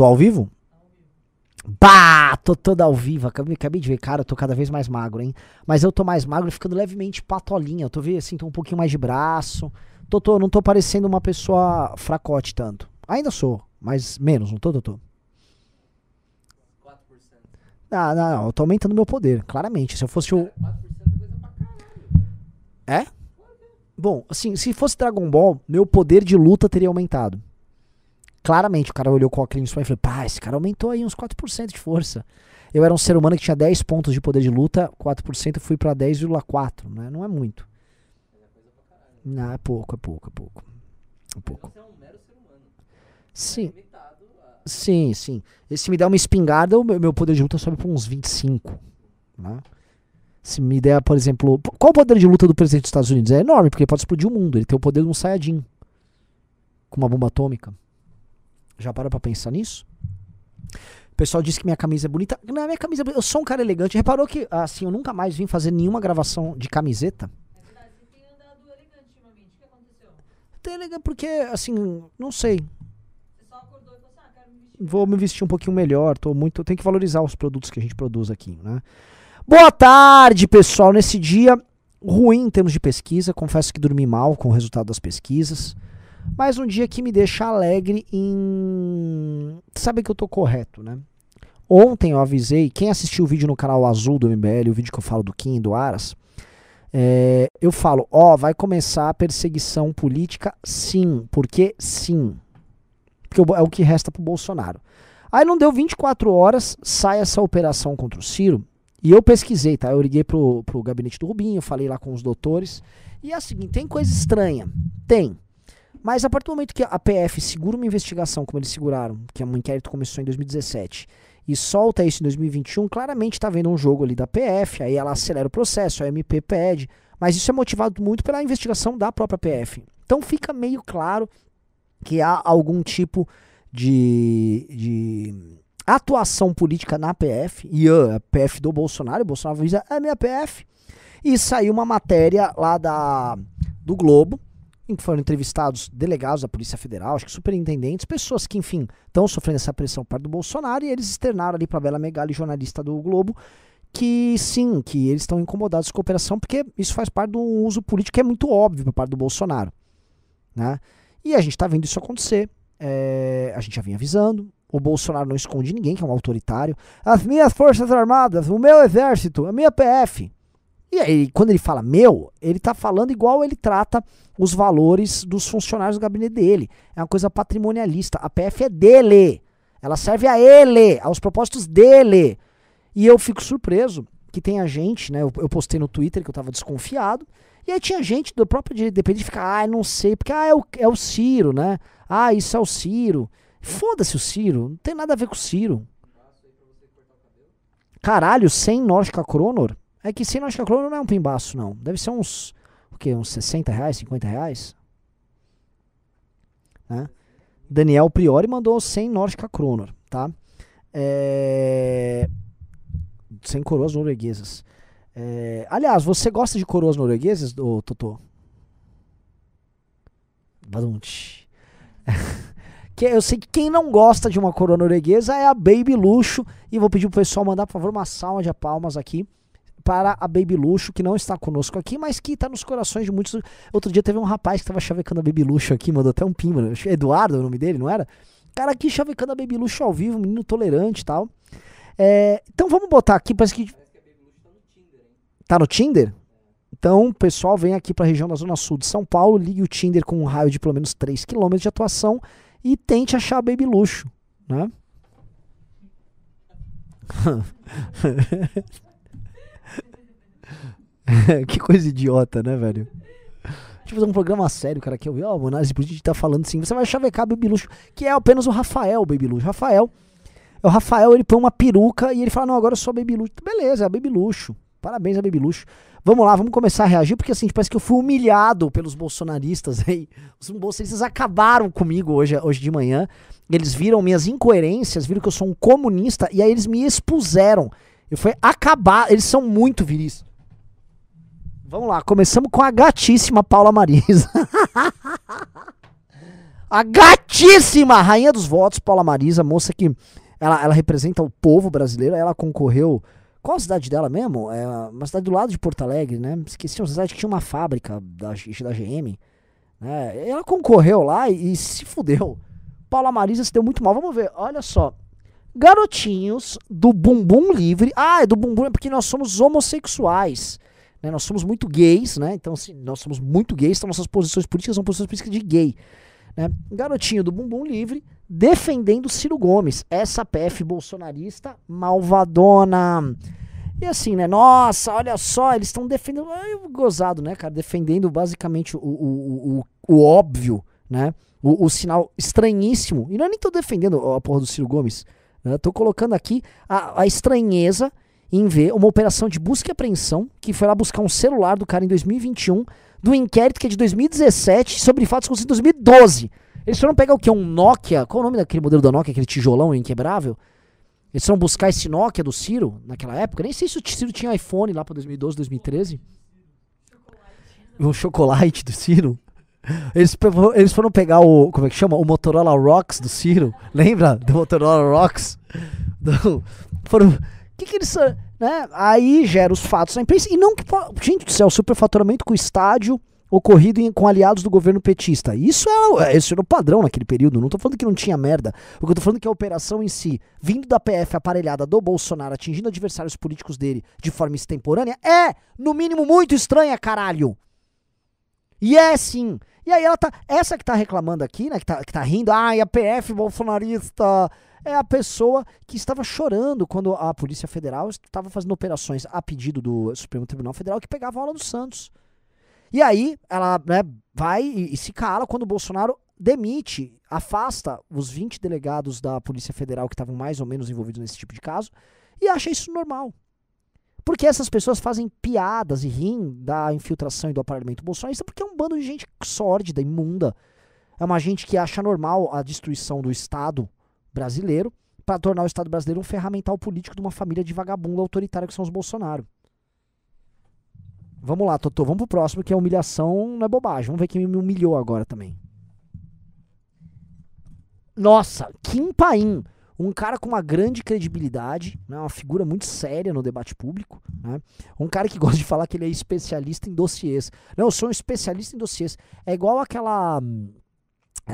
Tô ao vivo? Bah, tô toda ao vivo. Acabei, acabei de ver, cara, eu tô cada vez mais magro, hein? Mas eu tô mais magro ficando levemente patolinha. Eu tô vendo assim, tô um pouquinho mais de braço. Tô, tô, não tô parecendo uma pessoa fracote tanto. Ainda sou, mas menos, não tô, tô, tô. 4%. Não, não, não, eu tô aumentando meu poder, claramente. Se eu fosse o. 4% é coisa pra caralho. É? Bom, assim, se fosse Dragon Ball, meu poder de luta teria aumentado. Claramente, o cara olhou com o óculos e falou: pá, esse cara aumentou aí uns 4% de força. Eu era um ser humano que tinha 10 pontos de poder de luta, 4% eu fui pra 10,4, né? Não é muito. É. Não, é pouco, é pouco, é pouco. É pouco. Então você é um mero ser humano. Sim, a. sim, sim. E se me der uma espingarda, o meu poder de luta sobe pra uns 25. Né? Se me der, por exemplo. Qual o poder de luta do presidente dos Estados Unidos? É enorme, porque ele pode explodir o mundo. Ele tem o poder de um Saiyajin. Com uma bomba atômica. Já para pra pensar nisso? O pessoal disse que minha camisa é bonita. Não, minha camisa é bonita. Eu sou um cara elegante. Reparou que, assim, eu nunca mais vim fazer nenhuma gravação de camiseta? É verdade, você tem andado elegante ultimamente. O que aconteceu? Até legal porque, assim, não sei. Você só acordou e falou assim, ah, quero me vestir. Vou me vestir um pouquinho melhor. Tô muito. Tem que valorizar os produtos que a gente produz aqui, né? Boa tarde, pessoal. Nesse dia ruim em termos de pesquisa, confesso que dormi mal com o resultado das pesquisas. Mas um dia que me deixa alegre em. Sabe que eu tô correto, né? Ontem eu avisei, quem assistiu o vídeo no canal azul do MBL, o vídeo que eu falo do Kim e do Aras, é, eu falo, ó, vai começar a perseguição política, sim, porque sim. Porque é o que resta pro Bolsonaro. Aí não deu 24 horas, sai essa operação contra o Ciro. E eu pesquisei, tá? Eu liguei pro, pro gabinete do Rubinho, falei lá com os doutores. E é o seguinte, tem coisa estranha. Tem. Mas a partir do momento que a PF segura uma investigação, como eles seguraram, que é um inquérito começou em 2017, e solta isso em 2021, claramente está vendo um jogo ali da PF, aí ela acelera o processo, a MP pede. Mas isso é motivado muito pela investigação da própria PF. Então fica meio claro que há algum tipo de, de atuação política na PF, e ah, a PF do Bolsonaro, o Bolsonaro avisa, é minha PF, e saiu uma matéria lá da, do Globo, em que foram entrevistados delegados da Polícia Federal, acho que superintendentes, pessoas que, enfim, estão sofrendo essa pressão por parte do Bolsonaro, e eles externaram ali para Bela Megali, jornalista do Globo, que sim, que eles estão incomodados com a operação, porque isso faz parte de um uso político que é muito óbvio por parte do Bolsonaro. Né? E a gente está vendo isso acontecer. É, a gente já vinha avisando. O Bolsonaro não esconde ninguém, que é um autoritário. As minhas forças armadas, o meu exército, a minha PF. E aí, quando ele fala meu, ele tá falando igual ele trata os valores dos funcionários do gabinete dele. É uma coisa patrimonialista. A PF é dele. Ela serve a ele, aos propósitos dele. E eu fico surpreso que tem a gente, né? Eu, eu postei no Twitter que eu tava desconfiado. E aí tinha gente do próprio direito dependente que fica, ah, não sei, porque ah, é, o, é o Ciro, né? Ah, isso é o Ciro. Foda-se o Ciro, não tem nada a ver com o Ciro. Caralho, 100 Nordica Cronor? É que 100 Nordica Cronor não é um pimbaço, não. Deve ser uns, o quê? Uns 60 reais, 50 reais? Né? Daniel Priori mandou 100 Nordica Cronor, tá? É... 100 coroas norueguesas. É, aliás, você gosta de coroas norueguesas, ô Totô? Que eu sei que quem não gosta de uma coroa norueguesa é a Baby Luxo. E vou pedir pro pessoal mandar, por favor, uma salva de palmas aqui para a Baby Luxo, que não está conosco aqui, mas que está nos corações de muitos. Outro dia teve um rapaz que estava chavecando a Baby Luxo aqui, mandou até um pim, mano. Eduardo é o nome dele, não era? Cara aqui chavecando a Baby Luxo ao vivo, menino tolerante e tal. É, então vamos botar aqui, parece que Parece que a Baby Luxo tá no Tinder, hein? Tá no Tinder? Então, pessoal, vem aqui para a região da Zona Sul de São Paulo, ligue o Tinder com um raio de pelo menos 3 km de atuação e tente achar a Baby Luxo, né? que coisa idiota, né, velho? Deixa eu fazer um programa sério, cara, que eu vi, ó, mano, a gente tá falando assim, você vai chavecar Baby Luxo, que é apenas o Rafael Baby Luxo. Rafael, é o Rafael, ele põe uma peruca e ele fala, não, agora eu sou Baby Luxo. Beleza, é Baby Luxo. Parabéns a Baby Luxo. Vamos lá, vamos começar a reagir, porque assim, parece que eu fui humilhado pelos bolsonaristas aí. Os bolsonaristas acabaram comigo hoje, hoje de manhã. Eles viram minhas incoerências, viram que eu sou um comunista, e aí eles me expuseram. Eu fui acabar, eles são muito viris. Vamos lá, começamos com a gatíssima Paula Marisa. A gatíssima rainha dos votos, Paula Marisa, moça que ela, ela representa o povo brasileiro. Ela concorreu. Qual a cidade dela mesmo? É uma cidade do lado de Porto Alegre, né? Esqueci uma cidade que tinha uma fábrica da, da GM. Né? Ela concorreu lá e, e se fudeu. Paula Marisa se deu muito mal. Vamos ver, olha só. Garotinhos do Bumbum Livre. Ah, é do Bumbum é porque nós somos homossexuais. Né? Nós somos muito gays, né? Então, assim, nós somos muito gays, então nossas posições políticas são posições políticas de gay. Né? Garotinho do Bumbum Livre defendendo Ciro Gomes, essa PF bolsonarista malvadona. E assim, né? Nossa, olha só, eles estão defendendo. Gozado, né, cara? Defendendo basicamente o, o, o, o óbvio, né? O, o, sinal estranhíssimo. E não é nem tô defendendo a porra do Ciro Gomes. Né? Tô colocando aqui a, a estranheza em ver uma operação de busca e apreensão que foi lá buscar um celular do cara em 2021, do inquérito que é de 2017 sobre fatos acontecidos em 2012. Eles foram pegar o que? Um Nokia? Qual o nome daquele modelo da Nokia, aquele tijolão inquebrável? Eles foram buscar esse Nokia do Ciro naquela época. Nem sei se o Ciro tinha iPhone lá pra 2012, 2013. Um chocolate do Ciro. Eles, eles foram pegar o. Como é que chama? O Motorola Rocks do Ciro. Lembra do Motorola Rocks? Do, foram. Que, que eles. Né? Aí gera os fatos na imprensa. E não que. Gente do céu, superfaturamento com o estádio ocorrido em, com aliados do governo petista. Isso é, esse era o padrão naquele período. Não estou falando que não tinha merda. O que eu tô falando é que a operação em si, vindo da PF aparelhada do Bolsonaro, atingindo adversários políticos dele de forma extemporânea, é, no mínimo, muito estranha, caralho. E é sim. E aí ela tá. Essa que tá reclamando aqui, né? Que tá, que tá rindo, ai, a PF bolsonarista. É a pessoa que estava chorando quando a Polícia Federal estava fazendo operações a pedido do Supremo Tribunal Federal que pegavam aula dos Santos. E aí ela né, vai e, e, se cala quando o Bolsonaro demite, afasta os 20 delegados da Polícia Federal que estavam mais ou menos envolvidos nesse tipo de caso e acha isso normal. Porque essas pessoas fazem piadas e riem da infiltração e do aparelhamento bolsonarista porque é um bando de gente sórdida, imunda. É uma gente que acha normal a destruição do Estado brasileiro para tornar o Estado brasileiro um ferramental político de uma família de vagabundo autoritária que são os Bolsonaro. Vamos lá, Totô, vamos pro próximo, que a humilhação não é bobagem. Vamos ver quem me humilhou agora também. Nossa, Kim Paim, um cara com uma grande credibilidade, né, uma figura muito séria no debate público, né, um cara que gosta de falar que ele é especialista em dossiês. Não, eu sou um especialista em dossiês. É igual aquela.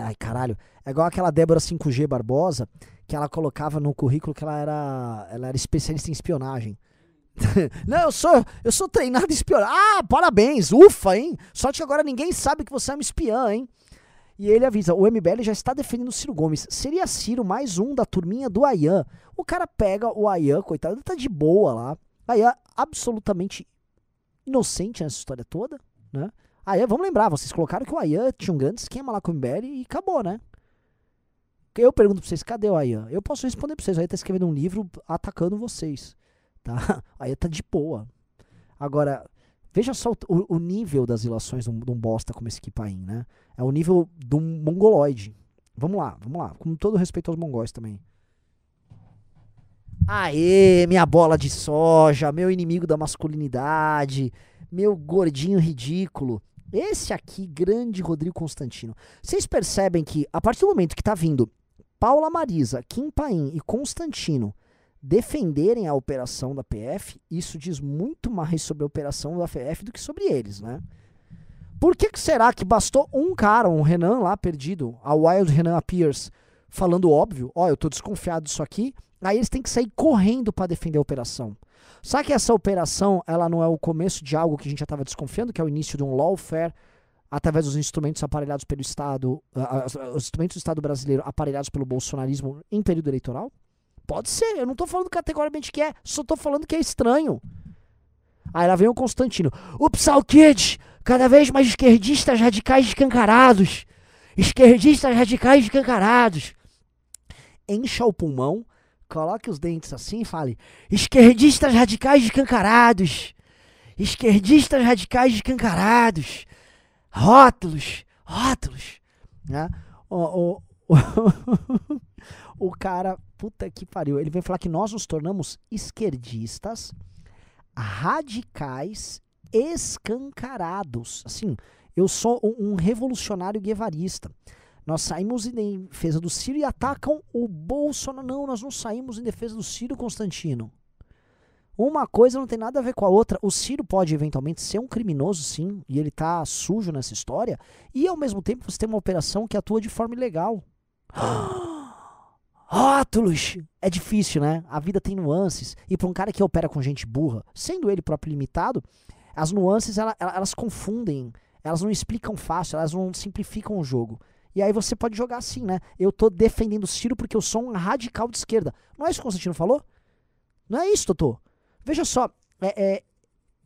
Ai, caralho. É igual aquela Débora 5G Barbosa, que ela colocava no currículo que ela era, ela era especialista em espionagem. Não, eu sou, eu sou treinado em espionagem. Ah, parabéns, ufa, hein? Só que agora ninguém sabe que você é um espiã, hein? E ele avisa: o MBL já está defendendo o Ciro Gomes. Seria Ciro mais um da turminha do Ayan. O cara pega o Ayan, coitado, ele tá de boa lá. Ayan absolutamente inocente nessa história toda, né? Ayan, vamos lembrar, vocês colocaram que o Ayan tinha um grande esquema lá com o MBL e acabou, né? Eu pergunto pra vocês, cadê o Ayan? Eu posso responder pra vocês, o Ayan tá escrevendo um livro atacando vocês tá? Aí tá de boa. Agora, veja só o, o nível das ilações de um, de um, bosta como esse Kipain, né? É o nível de um mongoloide. Vamos lá, vamos lá. Com todo respeito aos mongóis também. Aê, minha bola de soja, meu inimigo da masculinidade, meu gordinho ridículo. Esse aqui, grande Rodrigo Constantino. Vocês percebem que, a partir do momento que tá vindo Paula Marisa, Kim Paim e Constantino defenderem a operação da PF, isso diz muito mais sobre a operação da PF do que sobre eles, né? Por que, que será que bastou um cara, um Renan lá perdido, a Wild Renan Appears, falando óbvio, ó, oh, eu tô desconfiado disso aqui, aí eles têm que sair correndo para defender a operação. Sabe que essa operação, ela não é o começo de algo que a gente já estava desconfiando, que é o início de um lawfare através dos instrumentos aparelhados pelo Estado, uh, os instrumentos do Estado brasileiro aparelhados pelo bolsonarismo em período eleitoral? Pode ser, eu não tô falando categoricamente que é, só tô falando que é estranho. Aí lá vem o Constantino. O Kid, cada vez mais esquerdistas radicais escancarados. Esquerdistas radicais escancarados. Encha o pulmão, coloque os dentes assim e fale: esquerdistas radicais escancarados. Esquerdistas radicais escancarados. Rótulos, rótulos. Né? O, o, o cara puta que pariu. Ele vem falar que nós nos tornamos esquerdistas, radicais, escancarados. Assim, eu sou um, um revolucionário guevarista. Nós saímos em defesa do Ciro e atacam o Bolsonaro. Não, nós não saímos em defesa do Ciro Constantino. Uma coisa não tem nada a ver com a outra. O Ciro pode eventualmente ser um criminoso, sim, e ele tá sujo nessa história, e ao mesmo tempo você tem uma operação que atua de forma ilegal. Rótulos! É difícil, né? A vida tem nuances. E para um cara que opera com gente burra, sendo ele próprio limitado, as nuances ela- ela- elas confundem, elas não explicam fácil, elas não simplificam o jogo. E aí você pode jogar assim, né? Eu tô defendendo o Ciro porque eu sou um radical de esquerda. Não é isso que o Constantino falou? Não é isso, Totô. Veja só, é,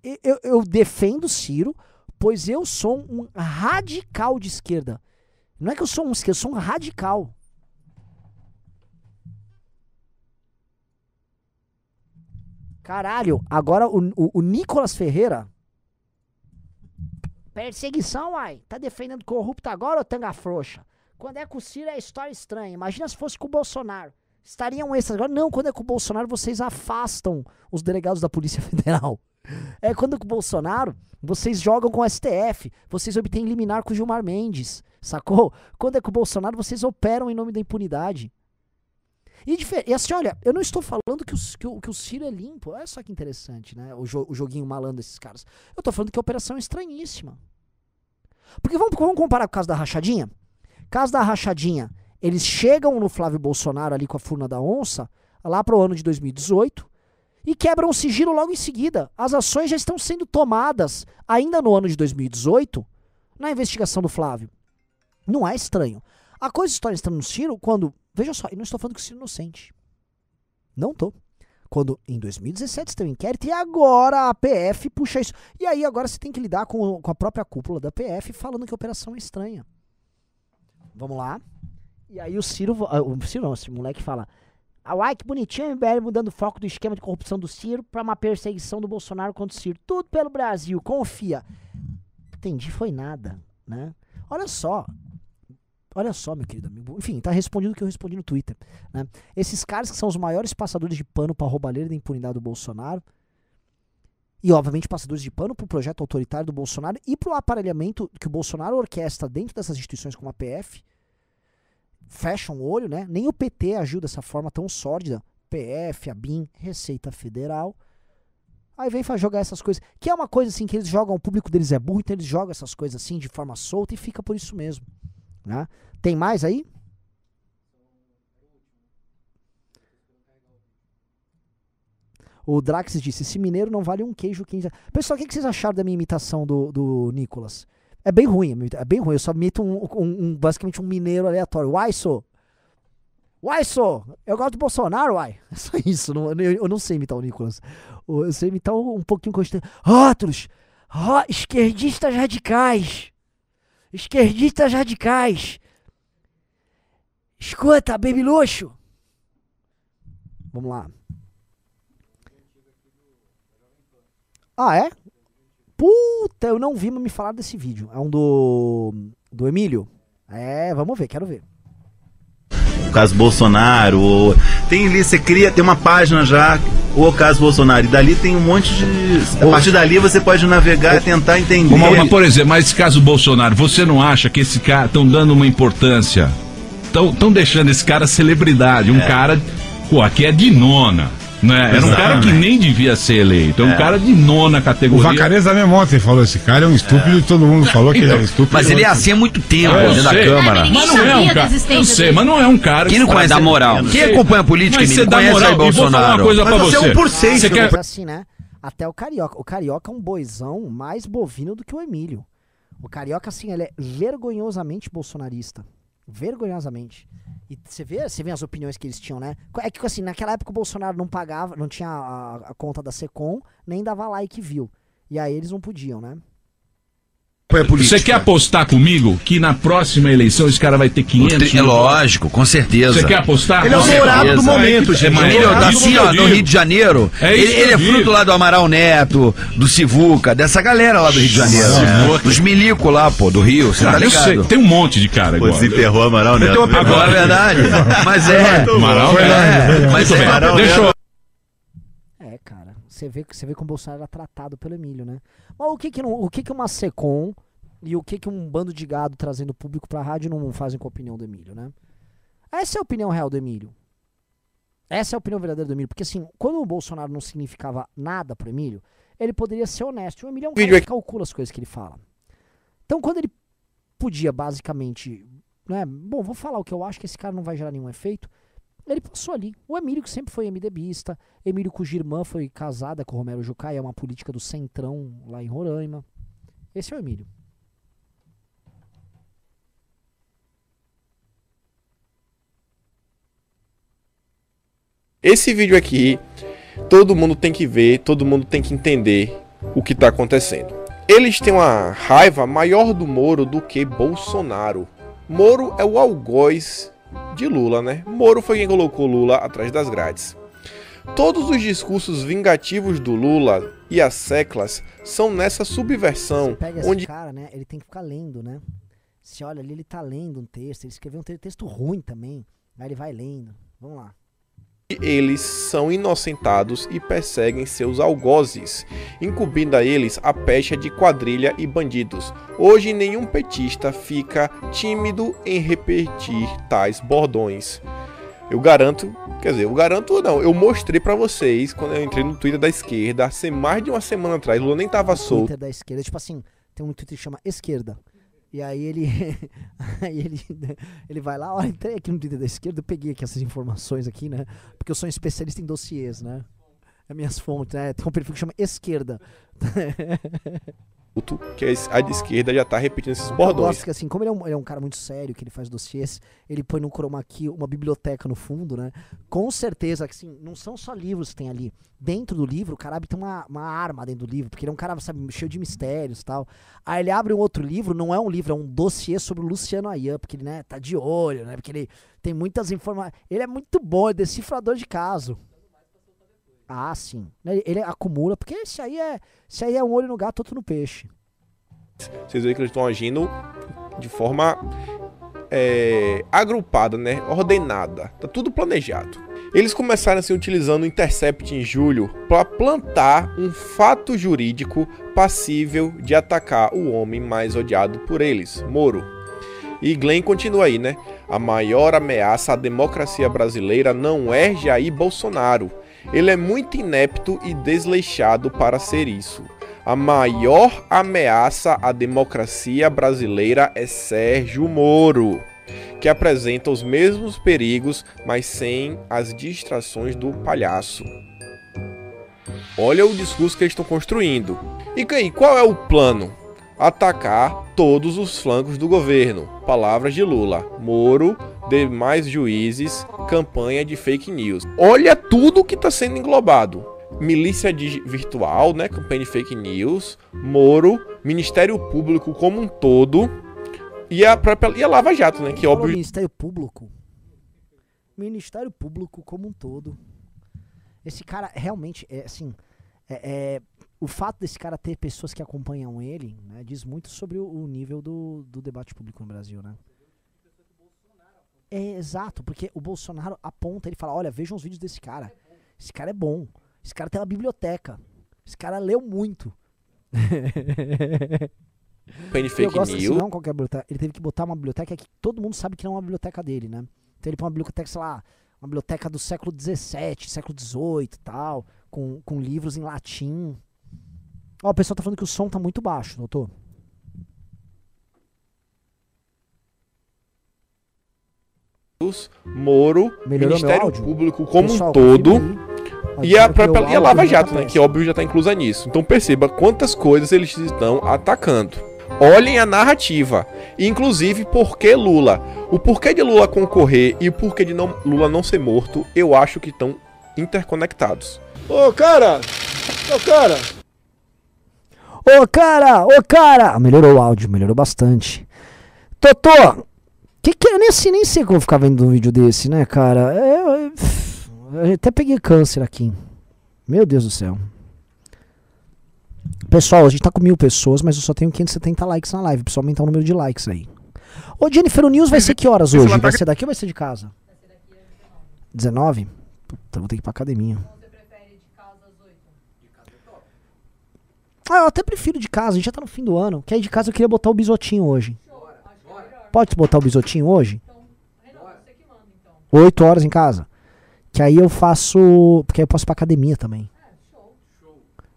é, eu, eu defendo o Ciro, pois eu sou um radical de esquerda. Não é que eu sou um esquerda, eu sou um radical. Caralho, agora o, o, o Nicolas Ferreira. Perseguição, uai. Tá defendendo corrupto agora ou tanga frouxa? Quando é com o Ciro é história estranha. Imagina se fosse com o Bolsonaro. Estariam esses agora? Não, quando é com o Bolsonaro, vocês afastam os delegados da Polícia Federal. É quando é com o Bolsonaro, vocês jogam com o STF, vocês obtêm liminar com o Gilmar Mendes, sacou? Quando é com o Bolsonaro, vocês operam em nome da impunidade. E, e assim, olha, eu não estou falando que o, que, o, que o Ciro é limpo. Olha só que interessante, né? O, jo- o joguinho malandro desses caras. Eu tô falando que a operação é estranhíssima. Porque vamos, vamos comparar com o caso da rachadinha? Caso da rachadinha, eles chegam no Flávio Bolsonaro ali com a furna da onça, lá pro ano de 2018, e quebram o sigilo logo em seguida. As ações já estão sendo tomadas ainda no ano de 2018 na investigação do Flávio. Não é estranho. A coisa está estranha no Ciro quando. Veja só, eu não estou falando que o Ciro é inocente. Não tô. Quando em 2017 tem um inquérito e agora a PF puxa isso. E aí agora você tem que lidar com, com a própria cúpula da PF falando que a operação é estranha. Vamos lá. E aí o Ciro, ah, o Ciro não, esse moleque fala: "Ah, Uai, que bonitinho MBL mudando o foco do esquema de corrupção do Ciro pra uma perseguição do Bolsonaro contra o Ciro. Tudo pelo Brasil, confia. Entendi, foi nada, né? Olha só. Olha só, meu querido amigo. Enfim, tá respondido o que eu respondi no Twitter. Né? Esses caras que são os maiores passadores de pano pra roubalheira da impunidade do Bolsonaro. E, obviamente, passadores de pano pro projeto autoritário do Bolsonaro e pro aparelhamento que o Bolsonaro orquestra dentro dessas instituições como a PF. Fecham o olho, né? Nem o PT agiu dessa forma tão sórdida. PF, a BIM, Receita Federal. Aí vem jogar essas coisas. Que é uma coisa assim que eles jogam, o público deles é burro, então eles jogam essas coisas assim de forma solta e fica por isso mesmo. Né? Tem mais aí? O Drax disse: esse mineiro não vale um queijo 15. Pessoal, o que, vocês acharam da minha imitação do, do Nicolas? É bem ruim, é bem ruim. Eu só imito um, um- um- basicamente um mineiro aleatório. Uai, sou. Uai, sou. Eu gosto do Bolsonaro, uai. É só isso. não- eu, eu não sei imitar o Nicolas. Eu sei imitar um, um pouquinho. Rótulos. Ró- esquerdistas radicais. Esquerdistas radicais. Escuta, baby luxo. Vamos lá. Ah, é? Puta, eu não vi, me falaram desse vídeo. É um do. Do Emílio? É, vamos ver, quero ver. O caso Bolsonaro, ou- tem ali, você cria, tem uma página já, o caso Bolsonaro, e dali tem um monte de. A partir dali você pode navegar e tentar entender. Uma, por exemplo, mas esse caso Bolsonaro, você não acha que esse cara estão dando uma importância? Estão deixando esse cara celebridade, um cara, pô, aqui é de nona. Né? Era um cara que nem devia ser eleito, é um cara de nona O categoria. Vacareza mesmo ontem falou, esse cara é um estúpido e todo mundo falou que ele é estúpido. Mas ele é assim há muito tempo dentro da. Câmara. Mas não é um da cara. Eu sei, mas não é um cara. Quem não conhece da moral? Quem acompanha a política, Mas você dá conhece moral. aí E vou falar Bolsonaro. uma coisa pra você é você. um por Você quer... Assim, né? Até o Carioca. O Carioca é um boizão mais bovino do que o Emílio. O Carioca, assim, ele é vergonhosamente bolsonarista. Vergonhosamente. E você vê, você vê as opiniões que eles tinham, né? É que, assim, naquela época o Bolsonaro não pagava, não tinha a, a conta da Secom, nem dava like view. E aí eles não podiam, né? Política. Você quer apostar comigo que na próxima eleição esse cara vai ter 500 É lógico, com certeza. Você quer apostar? Ele é o Com dourado certeza. do momento, gente. É, Emílio, é tá isso assim, ó, no. Rio de Janeiro. É isso ele ele é fruto lá do Amaral Neto, do Sivuca, dessa galera lá do Rio de Janeiro. Sivuca. Dos milico lá, pô, do Rio, você tá Ah, eu sei, ligado? tem um monte de cara agora. desenterrou Amaral Neto. Agora é verdade. Mas é. Amaral, é. Mas é. Amaral Deixa eu É. Você vê, você vê como o Bolsonaro era tratado pelo Emílio, né? Mas o que que, não, o que, que uma SECOM E o que, que um bando de gado trazendo público pra rádio não fazem com a opinião do Emílio, né? Essa é a opinião real do Emílio. Essa é a opinião verdadeira do Emílio. Porque assim, quando o Bolsonaro não significava nada pro Emílio, ele poderia ser honesto. E o Emílio é um cara Vídeo que calcula as coisas que ele fala. Então quando ele podia basicamente, né, bom, vou falar o que eu acho que esse cara não vai gerar nenhum efeito, ele passou ali. O Emílio, que sempre foi MDBista, Emílio cuja irmã foi casada com Romero Jucá, é uma política do Centrão lá em Roraima. Esse é o Emílio. Esse vídeo aqui, todo mundo tem que ver, todo mundo tem que entender o que tá acontecendo. Eles têm uma raiva maior do Moro do que Bolsonaro. Moro é o algoz de Lula, né? Moro foi quem colocou Lula atrás das grades. Todos os discursos vingativos do Lula e as seclas são nessa subversão, Você pega esse onde cara, né? Ele tem que ficar lendo, né? Se olha ali, ele tá lendo um texto, ele escreveu um te- texto ruim também. Aí ele vai lendo. Vamos lá. Eles são inocentados e perseguem seus algozes, incumbindo a eles a pecha de quadrilha e bandidos. Hoje nenhum petista fica tímido em repetir tais bordões. Eu garanto, quer dizer, eu garanto não, eu mostrei pra vocês quando eu entrei no Twitter da esquerda, há mais de uma semana atrás, Lula nem tava solto. Twitter da esquerda. Tipo assim, tem um Twitter que chama Esquerda. E aí ele. aí ele, ele vai lá, ó, entrei aqui no Twitter da esquerda, peguei aqui essas informações aqui, né? Porque eu sou um especialista em dossiês, né? É minhas fontes, né? Tem um perfil que chama Esquerda. que a de esquerda já tá repetindo esses Eu bordões. gosto que assim, como ele é, um, ele é um cara muito sério, que ele faz dossiês, ele põe no chroma key uma biblioteca no fundo, né? Com certeza que assim, não são só livros que tem ali. Dentro do livro, o cara abre uma, uma arma dentro do livro, porque ele é um cara, sabe, cheio de mistérios e tal. Aí ele abre um outro livro, não é um livro, é um dossiê sobre o Luciano Ayan, porque ele, né, tá de olho, né? Porque ele tem muitas informações. Ele é muito bom, é decifrador de caso. Ah, sim. Ele, ele acumula, porque esse aí é. Esse aí é um olho no gato, outro no peixe. Vocês veem que eles estão agindo de forma é, agrupada, né? Ordenada. Tá tudo planejado. Eles começaram assim utilizando o Intercept em julho para plantar um fato jurídico passível de atacar o homem mais odiado por eles, Moro. E Glenn continua aí, né? A maior ameaça à democracia brasileira não é Jair Bolsonaro. Ele é muito inepto e desleixado para ser isso. A maior ameaça à democracia brasileira é Sérgio Moro, que apresenta os mesmos perigos, mas sem as distrações do palhaço. Olha o discurso que eles estão construindo. E aí, qual é o plano? Atacar todos os flancos do governo. Palavras de Lula. Moro, demais juízes, campanha de fake news. Olha tudo que está sendo englobado. Milícia virtual, né? Campanha de fake news, Moro, Ministério Público como um todo e a própria e a Lava Jato, né? Que óbvio Ministério Público. Ministério Público como um todo. Esse cara realmente é assim. é- é, o fato desse cara ter pessoas que acompanham ele né, diz muito sobre o, o nível do, do debate público no Brasil, né? É exato, porque o Bolsonaro aponta, ele fala, olha, vejam os vídeos desse cara. Esse cara é bom. Esse cara tem uma biblioteca. Esse cara leu muito. campanha de eu fake gosto assim, news. não qualquer biblioteca. Ele teve que botar uma biblioteca que todo mundo sabe que não é uma biblioteca dele, né? Então ele põe uma biblioteca, sei lá, uma biblioteca do século XVII, século XVIII e tal, com, com livros em latim. Ó, o pessoal tá falando que o som tá muito baixo, doutor. Moro, Melhorou Ministério? Público como Pessoal, um todo. Ó, E a, que própria, e a Lava tá Jato, né? Que péssimo. óbvio já tá inclusa nisso. Então perceba quantas coisas eles estão atacando. Olhem a narrativa. Inclusive, por que Lula? O porquê de Lula concorrer e o porquê de não, Lula não ser morto, eu acho que estão interconectados. Ô, cara! Ô, cara! Ô cara, ô cara! Melhorou o áudio, melhorou bastante. Totô! Que que eu nem sei, nem sei como ficar vendo um vídeo desse, né, cara? É, eu- eu até peguei câncer aqui. Meu Deus do céu. Pessoal, a gente tá com mil pessoas, mas eu só tenho 570 likes na live. Precisa aumentar o número de likes aí. Ô, Jennifer, o News vai ser que horas hoje? Vai ser daqui ou vai ser de casa? 19? Puta, vou ter que ir pra academia. Você prefere de casa às 8? Ah, eu até prefiro de casa, a gente já tá no fim do ano. Que aí de casa eu queria botar o bisotinho hoje. Pode botar o bisotinho hoje? Renan, você que manda então. 8 horas em casa. Que aí eu faço. Porque aí eu posso ir pra academia também.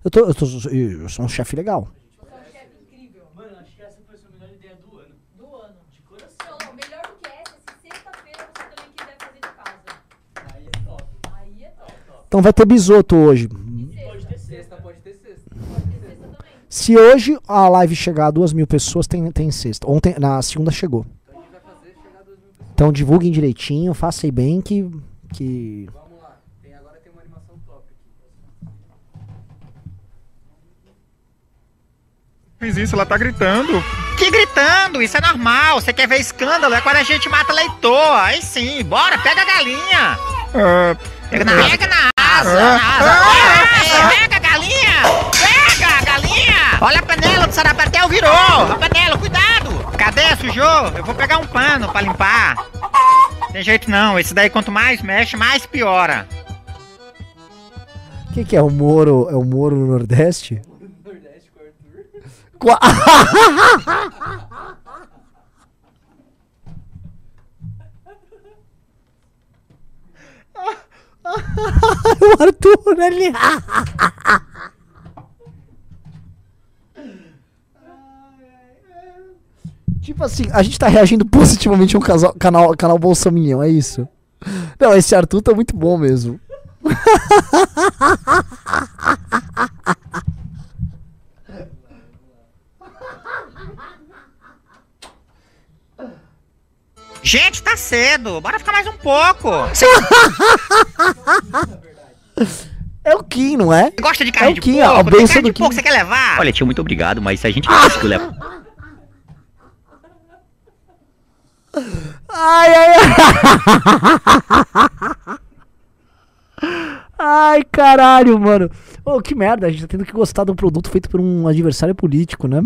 Eu, tô, eu, tô, eu sou um chefe legal. Você é um chefe incrível. Mano, acho que essa foi a sua melhor ideia do ano. Do ano. De coração. Não, melhor do que essa, se sexta-feira você também quiser fazer de casa. Aí é top. Aí é top. Então vai ter bisoto hoje. Pode ter sexta, pode ter sexta. Pode ter sexta também. Se hoje a live chegar a duas mil pessoas, tem, tem sexta. Ontem, na segunda chegou. Então a gente vai fazer chegar a 2 mil pessoas. Então divulguem direitinho, faça aí bem que. que... Vamos lá. Tem, agora tem uma animação top aqui. Fiz isso, ela tá gritando. Que gritando, isso é normal. Você quer ver escândalo? É quando a gente mata leitor. Aí sim, bora, pega a galinha. Ah, Pega na, pega na asa, na asa. É, pega a galinha. Olha a panela do sarapatel virou. A panela, cuidado. Cadê, sujou? Eu vou pegar um pano pra limpar. Tem jeito não, esse daí quanto mais mexe, mais piora. O que, que é o Moro? É o Moro no Nordeste? Nordeste com o Arthur. Qua- o Arthur ali. tipo assim, a gente tá reagindo positivamente a um casal- canal, canal Bolsominion, é isso? Não, esse Arthur tá muito bom mesmo. Gente, tá cedo. Bora ficar mais um pouco. É o Kim, não é? gosta de carne É o de Kim, porco? a Tem benção de do porco, Kim. você quer levar? Olha, tio, muito obrigado, mas se a gente conseguiu levar. Ai, ai, ai. Ai, caralho, mano. Ô, que merda, a gente tá tendo que gostar de um produto feito por um adversário político, né?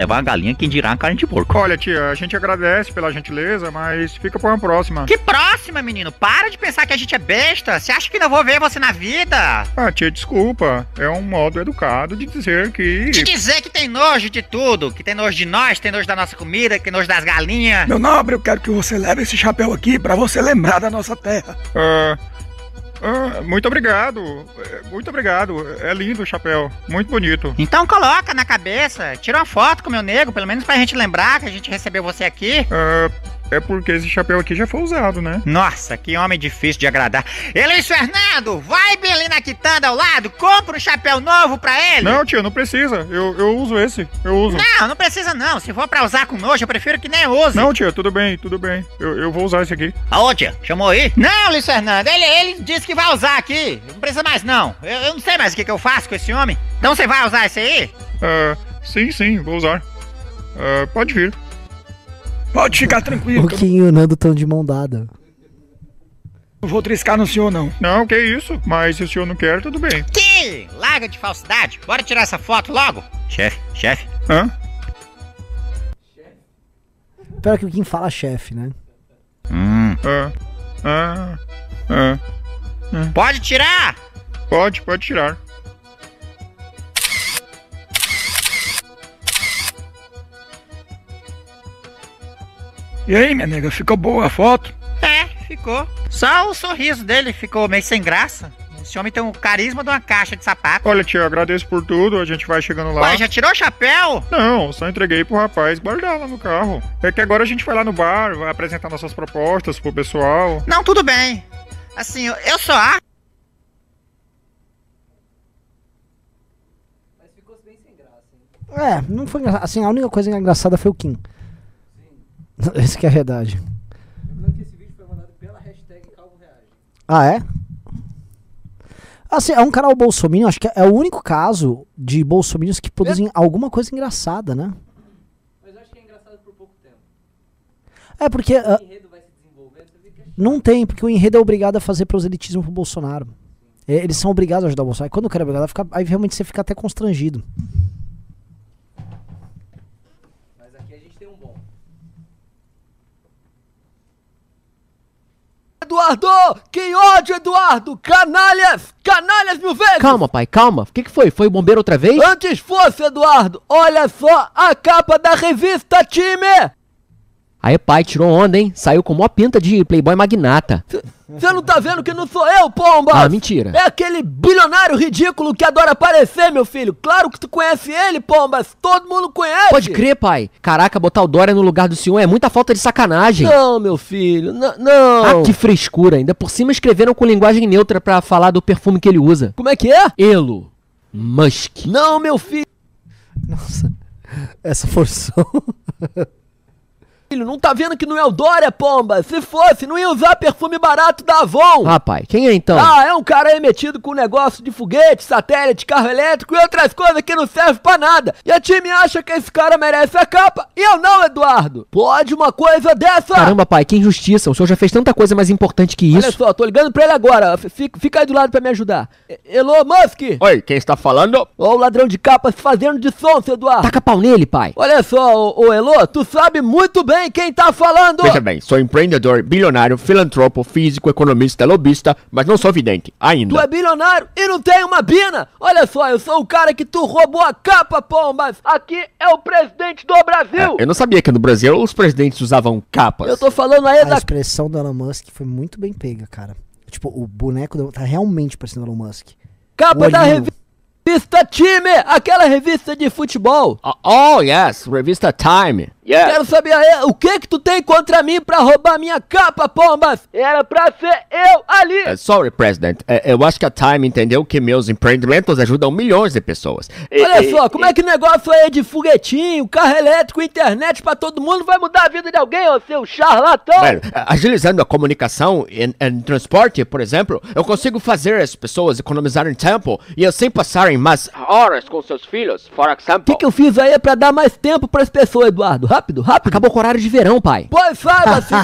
Levar uma galinha, quem dirá uma carne de porco. olha, tia, a gente agradece pela gentileza, mas fica pra uma próxima. Que próxima, menino. Para de pensar que a gente é besta. Você acha que não vou ver você na vida? Ah, tia, desculpa. É um modo educado de dizer que. De dizer que tem nojo de tudo. Que tem nojo de nós, tem nojo da nossa comida, que tem nojo das galinhas. Meu nobre, eu quero que você leve esse chapéu aqui pra você lembrar da nossa terra. Ah, ah, muito obrigado. Muito obrigado. É lindo o chapéu. Muito bonito. Então coloca na cabeça. Tira uma foto com o meu nego, pelo menos pra gente lembrar que a gente recebeu você aqui. Ah, é porque esse chapéu aqui já foi usado, né? Nossa, que homem difícil de agradar. Elis Fernando, vai bem ali na quitanda ao lado, compra um chapéu novo pra ele. Não, tia, não precisa. Eu, eu uso esse. Eu uso. Não, não precisa não. Se for pra usar com nojo, eu prefiro que nem use. Não, tia, tudo bem, tudo bem. Eu, eu vou usar esse aqui. Aô, tia, chamou aí? Não, Luiz Fernando, ele, ele disse que vai usar aqui. Não precisa mais, não. Eu, eu não sei mais o que, que eu faço com esse homem. Então você vai usar esse aí? Ah, sim, sim, vou usar. Ah, pode vir. Pode ficar tranquilo, O Kim e o Nando estão de mão dada. não vou triscar no senhor, não. Não, que isso. Mas se o senhor não quer, tudo bem. Que? Larga de falsidade. Bora tirar essa foto logo. Chefe, chefe. Hã? Pior que o Kim fala chefe, né? Hum. Ah, ah, ah. Pode tirar. Pode, pode tirar. E aí, minha nega, ficou boa a foto? É, ficou. Só o sorriso dele ficou meio sem graça. Esse homem tem o carisma de uma caixa de sapato. Olha, tia, agradeço por tudo. A gente vai chegando lá. Ué, já tirou o chapéu? Não, só entreguei pro rapaz guardar lá no carro. É que agora a gente vai lá no bar, vai apresentar nossas propostas pro pessoal. Não, tudo bem. Assim, eu, eu só acho. Mas ficou bem sem graça, hein? É, não foi engraçado. Assim, a única coisa engraçada foi o Kim. Essa que é a verdade. Lembrando que esse vídeo foi mandado pela hashtag Calvo Reage. Ah, é? Assim, é um canal bolsominion, acho que é o único caso de bolsominions que produzem alguma coisa engraçada, né? Mas eu acho que é engraçado por pouco tempo. É porque ah, O enredo vai se é não tem, porque o enredo é obrigado a fazer proselitismo pro Bolsonaro. É, eles são obrigados a ajudar o Bolsonaro. E quando o cara é obrigado a ficar, aí realmente você fica até constrangido. Eduardo! Que ódio, Eduardo! Canalhas! Canalhas mil vezes! Calma, pai, calma. O que, que foi? Foi o bombeiro outra vez? Antes fosse, Eduardo! Olha só a capa da revista Time! Aí, pai, tirou onda, hein? Saiu com mó pinta de playboy magnata. Você não tá vendo que não sou eu, pomba? Ah, mentira. É aquele bilionário ridículo que adora aparecer, meu filho. Claro que tu conhece ele, pombas. Todo mundo conhece. Pode crer, pai. Caraca, botar o Dória no lugar do senhor é muita falta de sacanagem. Não, meu filho, n- não. Ah, que frescura. Ainda por cima escreveram com linguagem neutra pra falar do perfume que ele usa. Como é que é? Elo. Musk. Não, meu filho. Nossa, essa forçou. Filho, não tá vendo que não é o Dória, pomba? Se fosse, não ia usar perfume barato da Avon. Ah, pai, quem é então? Ah, é um cara aí metido com negócio de foguete, satélite, carro elétrico e outras coisas que não servem pra nada. E a time acha que esse cara merece a capa e eu não, Eduardo. Pode uma coisa dessa? Caramba, pai, que injustiça. O senhor já fez tanta coisa mais importante que Olha isso. só, tô ligando pra ele agora. Fica, fica aí do lado pra me ajudar. Elon Musk! Oi, quem está falando? Ó o ladrão de capa se fazendo de sonso, Eduardo. Taca pau nele, pai. Olha só, ô, ô Elô, tu sabe muito bem quem tá falando. Veja bem, sou empreendedor, bilionário, filantropo, físico, economista, lobista, mas não sou vidente, ainda. Tu é bilionário e não tem uma bina? Olha só, eu sou o cara que tu roubou a capa, pombas. Aqui é o presidente do Brasil. Eu não sabia que no Brasil os presidentes usavam capas. Eu tô falando aí A da expressão do Elon Musk foi muito bem pega, cara. Tipo, o boneco do- tá realmente parecendo o Elon Musk. capa da olhinho. revista Time, aquela revista de futebol. Oh, oh, yes, revista Time. Yes. Quero saber aí, o que que tu tem contra mim pra roubar minha capa, pombas? Era pra ser eu ali. Uh, sorry, President. Uh, eu acho que a Time entendeu que meus empreendimentos ajudam milhões de pessoas. Olha só, como é que negócio aí de foguetinho, carro elétrico, internet pra todo mundo vai mudar a vida de alguém, ô seu charlatão? Uh, agilizando a comunicação em, em transporte, por exemplo, eu consigo fazer as pessoas economizarem tempo e assim passarem mais horas com seus filhos, por O exemplo. que, que eu fiz aí pra dar mais tempo pras pessoas, Eduardo? Rápido, rápido. Acabou com o horário de verão, pai. Pois saiba-se.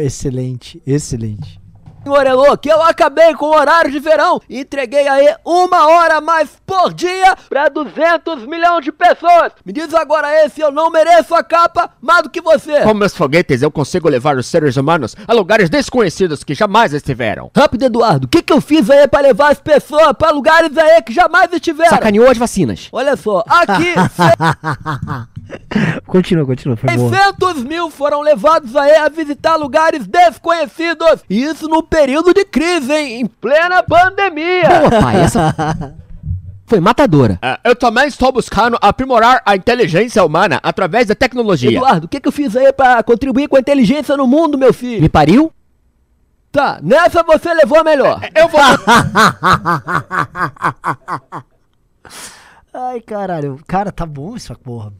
excelente, excelente. Senhor Elô, que eu acabei com o horário de verão e entreguei aí uma hora a mais por dia pra 200 milhões de pessoas. Me diz agora aí se eu não mereço a capa mais do que você. Com meus foguetes, eu consigo levar os seres humanos a lugares desconhecidos que jamais estiveram. Rápido, Eduardo, o que, que eu fiz aí pra levar as pessoas pra lugares aí que jamais estiveram? Sacaneou as vacinas. Olha só, aqui continua, continua, foi boa. 600 mil foram levados aí a visitar lugares desconhecidos. E isso no período de crise, hein? Em plena pandemia. Boa, pai, essa foi matadora. Uh, eu também estou buscando aprimorar a inteligência humana através da tecnologia. Eduardo, o que, que eu fiz aí pra contribuir com a inteligência no mundo, meu filho? Me pariu? Tá, nessa você levou a melhor. Eu vou. Ai, caralho. Cara, tá bom essa porra.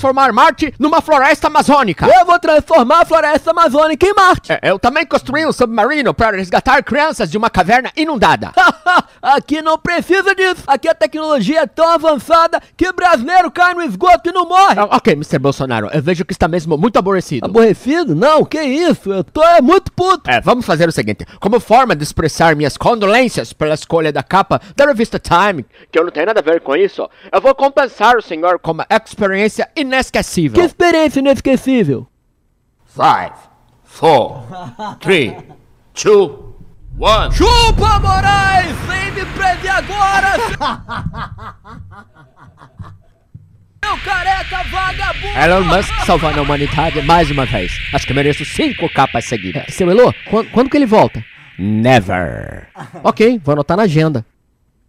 Transformar Marte numa floresta amazônica. Eu vou transformar a floresta amazônica em Marte. É, eu também construí um submarino para resgatar crianças de uma caverna inundada. Aqui não precisa disso. Aqui a tecnologia é tão avançada que brasileiro cai no esgoto e não morre. Ah, ok, Mr. Bolsonaro, eu vejo que está mesmo muito aborrecido. Aborrecido? Não, que isso? Eu tô é muito puto. É, vamos fazer o seguinte: como forma de expressar minhas condolências pela escolha da capa da revista Time, que eu não tenho nada a ver com isso, eu vou compensar o senhor com uma experiência inesquecível. Que experiência inesquecível. Five, four, three, two, one. Chupa, Moraes! Vem me prender agora! Meu careca vagabundo! Elon Musk salvando a humanidade mais uma vez. Acho que mereço cinco capas seguidas. Seu Elô, quando, quando que ele volta? Never. Ok, vou anotar na agenda.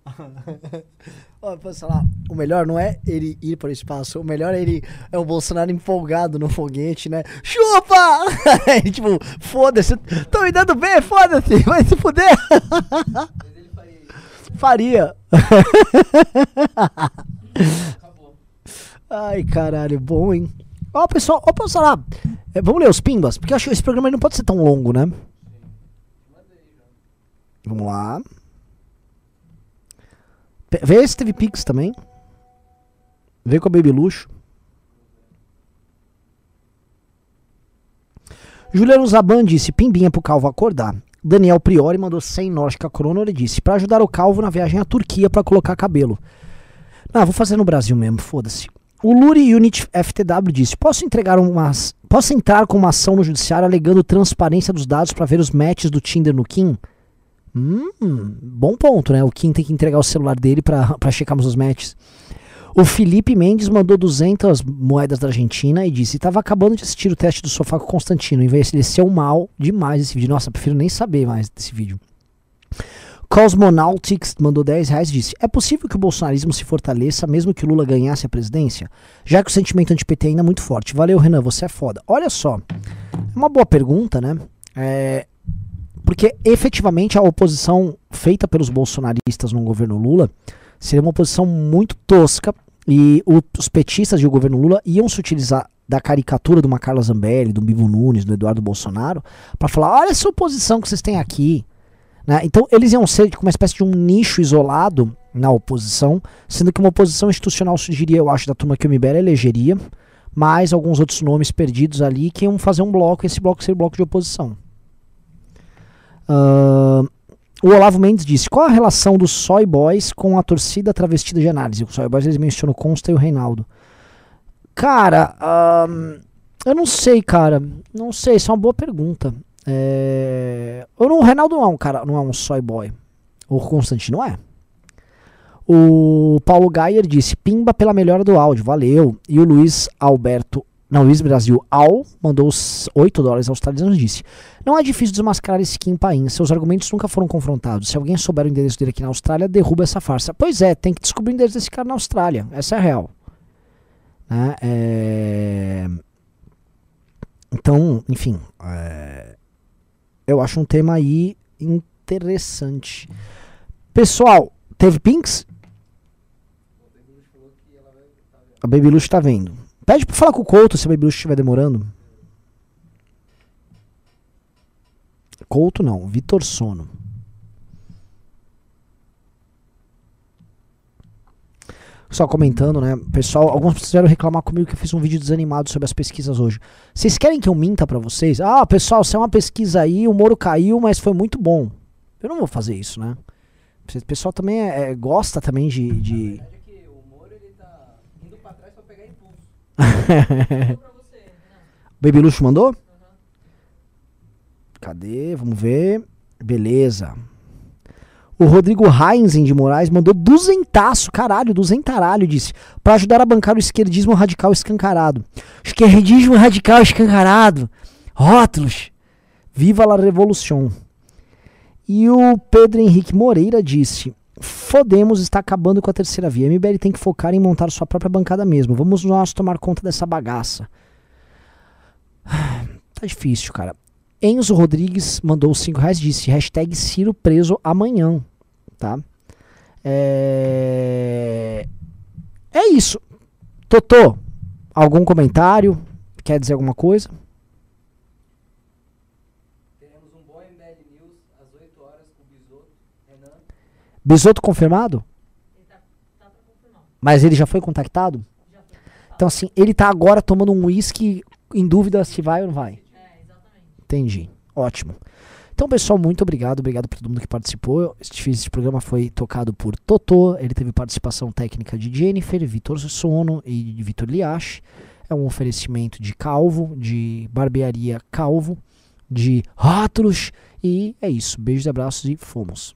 Ó, posso falar, o melhor não é ele ir para o espaço, o melhor é ele é o Bolsonaro empolgado no foguete, né? Chupa! Tipo, foda-se, tô me dando bem, foda-se, vai se fuder. Faria. Ai, caralho, bom, hein? Ó, pessoal, ó, posso falar, é, vamos ler os pimbas, porque eu acho que esse programa não pode ser tão longo, né? Vamos lá. Vê se teve Pix também. Vê com a Baby Luxo. Juliano Zaban disse: Pimbinha pro Calvo acordar. Daniel Priori mandou 100 Nordica Corona. Ele disse: Pra ajudar o Calvo na viagem à Turquia pra colocar cabelo. Não, vou fazer no Brasil mesmo, foda-se. o Luri Unit FTW disse: Posso entregar umas. Posso entrar com uma ação no judiciário alegando transparência dos dados para ver os matches do Tinder no Kim? Hum, bom ponto, né? O Kim tem que entregar o celular dele para checarmos os matches. O Felipe Mendes mandou 200 moedas da Argentina e disse: Tava acabando de assistir o teste do sofá com o Constantino. Envelheceu mal demais esse vídeo. Nossa, prefiro nem saber mais desse vídeo. Cosmonautics mandou 10 reais e disse: É possível que o bolsonarismo se fortaleça mesmo que o Lula ganhasse a presidência? Já que o sentimento anti-PT ainda é muito forte. Valeu, Renan, você é foda. Olha só, é uma boa pergunta, né? É, porque efetivamente a oposição feita pelos bolsonaristas no governo Lula seria uma oposição muito tosca e os petistas e o governo Lula iam se utilizar da caricatura de uma Carla Zambelli, do Bibo Nunes, do Eduardo Bolsonaro, para falar: olha essa oposição que vocês têm aqui. Né? Então eles iam ser uma espécie de um nicho isolado na oposição, sendo que uma oposição institucional surgiria, eu acho, da turma que o MBL elegeria, mais alguns outros nomes perdidos ali que iam fazer um bloco, esse bloco seria o bloco de oposição. Ahn, o Olavo Mendes disse: qual a relação dos Soy Boys com a torcida travestida de análise? Os Soy Boys eles mencionam o Consta e o Reinaldo. Cara, ahn, eu não sei, cara. Não sei, isso é uma boa pergunta. É, eu não- o Reinaldo não é um cara, não é um Soy Boy. O Constantino é. O Paulo Gayer disse: Pimba pela melhora do áudio, valeu. E o Luiz Alberto, não, Luiz Brasil Al mandou os 8 dólares australianos e disse: Não é difícil desmascarar esse Kim Paim, seus argumentos nunca foram confrontados. Se alguém souber o endereço dele aqui na Austrália, derruba essa farsa. Pois é, tem que descobrir o endereço desse cara na Austrália, essa é a real. Né? É, Então, enfim, é, eu acho um tema aí interessante. Pessoal, teve Pinks? A Baby Lush tá vendo. Pede pra falar com o Couto se a Baby estiver demorando. Couto não, Vitor Sono. Só comentando, né? Pessoal, algumas pessoas vieram reclamar comigo que eu fiz um vídeo desanimado sobre as pesquisas hoje. Vocês querem que eu minta pra vocês? Ah, pessoal, se é uma pesquisa aí, o Moro caiu, mas foi muito bom. Eu não vou fazer isso, né? O pessoal também é- é- gosta também de. de... Baby Luxo mandou? Cadê? Vamos ver. Beleza. O Rodrigo Heinzen de Moraes mandou duzentaço, caralho, duzentaralho, disse. Pra ajudar a bancar o esquerdismo radical escancarado. Esquerdismo radical escancarado. Rótulos. Viva la revolução. E o Pedro Henrique Moreira disse: Fodemos está acabando com a terceira via. A MBL tem que focar em montar sua própria bancada mesmo. Vamos nós tomar conta dessa bagaça. Tá difícil, cara. Enzo Rodrigues mandou 5 reais disse: hashtag Ciro preso amanhã. Tá? É... é isso. Totô, algum comentário? Quer dizer alguma coisa? Teremos um bom MBL News às 8 horas com o Bisoto, Renan. Bisoto confirmado? Mas ele já foi contactado? Então, assim, ele tá agora tomando um uísque em dúvida se vai ou não vai. Entendi. Ótimo. Então, pessoal, muito obrigado. Obrigado por todo mundo que participou. Este, esse programa foi tocado por Totô. Ele teve participação técnica de Jennifer, Vitor Sono e Vitor Liache. É um oferecimento de Calvo, de Barbearia Calvo, de Rótulos. E é isso. Beijos abraços e fomos.